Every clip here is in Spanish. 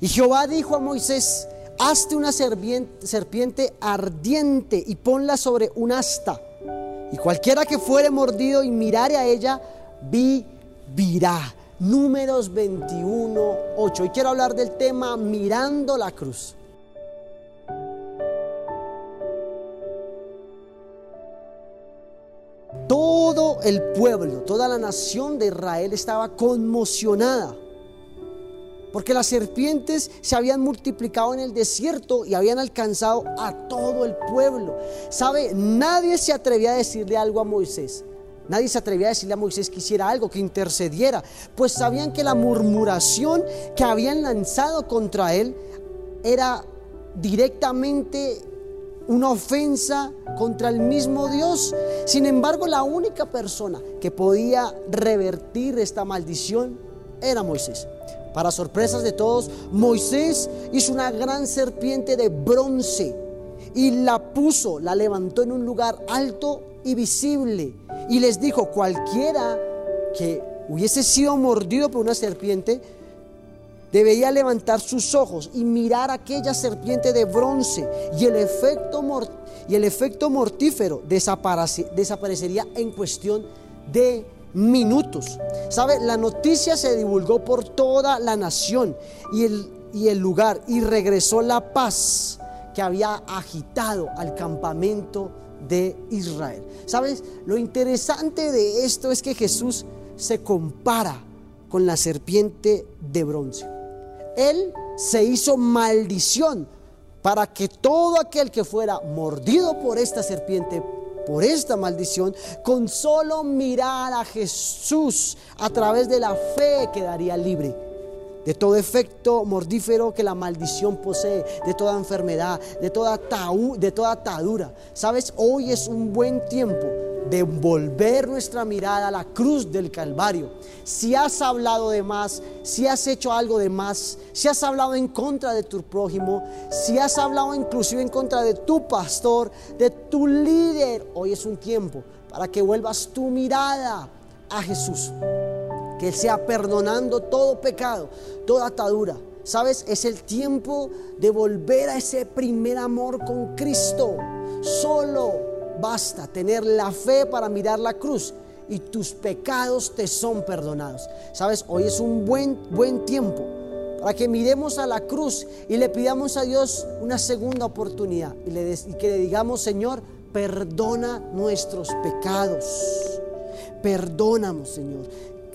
Y Jehová dijo a Moisés, hazte una serpiente ardiente y ponla sobre un asta. Y cualquiera que fuere mordido y mirare a ella, vivirá. Números 21, 8. Y quiero hablar del tema mirando la cruz. Todo el pueblo, toda la nación de Israel estaba conmocionada porque las serpientes se habían multiplicado en el desierto y habían alcanzado a todo el pueblo. ¿Sabe? Nadie se atrevía a decirle algo a Moisés. Nadie se atrevía a decirle a Moisés que hiciera algo, que intercediera, pues sabían que la murmuración que habían lanzado contra él era directamente una ofensa contra el mismo Dios. Sin embargo, la única persona que podía revertir esta maldición era Moisés. Para sorpresas de todos, Moisés hizo una gran serpiente de bronce y la puso, la levantó en un lugar alto y visible. Y les dijo, cualquiera que hubiese sido mordido por una serpiente, debía levantar sus ojos y mirar aquella serpiente de bronce y el efecto, y el efecto mortífero desaparecería en cuestión de minutos. ¿Sabe? La noticia se divulgó por toda la nación y el, y el lugar y regresó la paz que había agitado al campamento de Israel. ¿Sabes? Lo interesante de esto es que Jesús se compara con la serpiente de bronce. Él se hizo maldición para que todo aquel que fuera mordido por esta serpiente por esta maldición, con solo mirar a Jesús a través de la fe quedaría libre de todo efecto mordífero que la maldición posee, de toda enfermedad, de toda, de toda atadura. Sabes, hoy es un buen tiempo de volver nuestra mirada a la cruz del Calvario. Si has hablado de más, si has hecho algo de más, si has hablado en contra de tu prójimo, si has hablado inclusive en contra de tu pastor, de tu líder, hoy es un tiempo para que vuelvas tu mirada a Jesús. Que Él sea perdonando todo pecado, toda atadura. Sabes, es el tiempo de volver a ese primer amor con Cristo. Solo Basta tener la fe para mirar la cruz y tus pecados te son perdonados. Sabes, hoy es un buen, buen tiempo para que miremos a la cruz y le pidamos a Dios una segunda oportunidad y, le y que le digamos, Señor, perdona nuestros pecados. Perdónanos, Señor.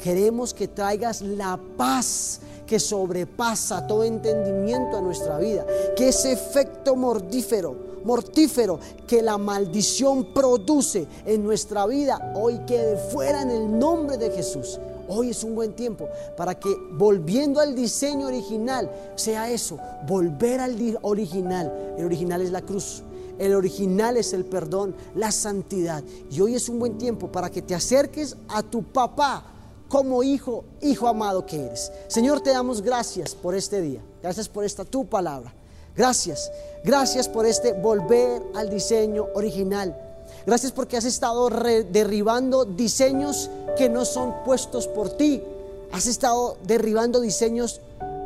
Queremos que traigas la paz que sobrepasa todo entendimiento a nuestra vida, que ese efecto mordífero mortífero que la maldición produce en nuestra vida, hoy quede fuera en el nombre de Jesús. Hoy es un buen tiempo para que volviendo al diseño original sea eso, volver al original. El original es la cruz. El original es el perdón, la santidad. Y hoy es un buen tiempo para que te acerques a tu papá como hijo, hijo amado que eres. Señor, te damos gracias por este día. Gracias por esta tu palabra. Gracias. Gracias por este volver al diseño original. Gracias porque has estado derribando diseños que no son puestos por ti. Has estado derribando diseños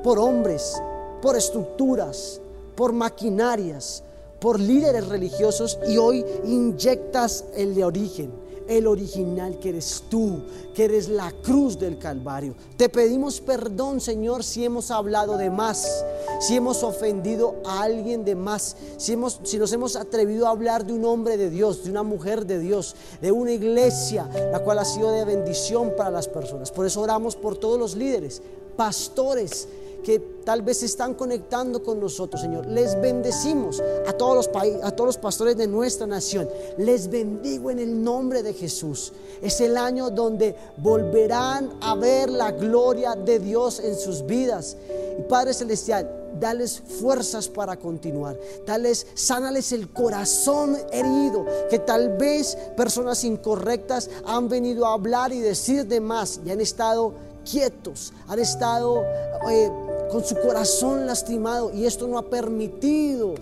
por hombres, por estructuras, por maquinarias, por líderes religiosos y hoy inyectas el de origen el original que eres tú, que eres la cruz del Calvario. Te pedimos perdón, Señor, si hemos hablado de más, si hemos ofendido a alguien de más, si, hemos, si nos hemos atrevido a hablar de un hombre de Dios, de una mujer de Dios, de una iglesia, la cual ha sido de bendición para las personas. Por eso oramos por todos los líderes, pastores, que tal vez están conectando con nosotros, Señor. Les bendecimos a todos los a todos los pastores de nuestra nación. Les bendigo en el nombre de Jesús. Es el año donde volverán a ver la gloria de Dios en sus vidas. Y Padre celestial, dales fuerzas para continuar. Dales, sánales el corazón herido, que tal vez personas incorrectas han venido a hablar y decir de más y han estado quietos, han estado eh, con su corazón lastimado y esto no ha permitido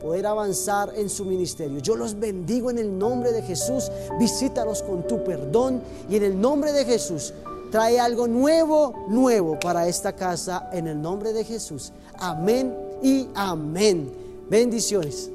poder avanzar en su ministerio. Yo los bendigo en el nombre de Jesús, visítalos con tu perdón y en el nombre de Jesús trae algo nuevo, nuevo para esta casa en el nombre de Jesús. Amén y amén. Bendiciones.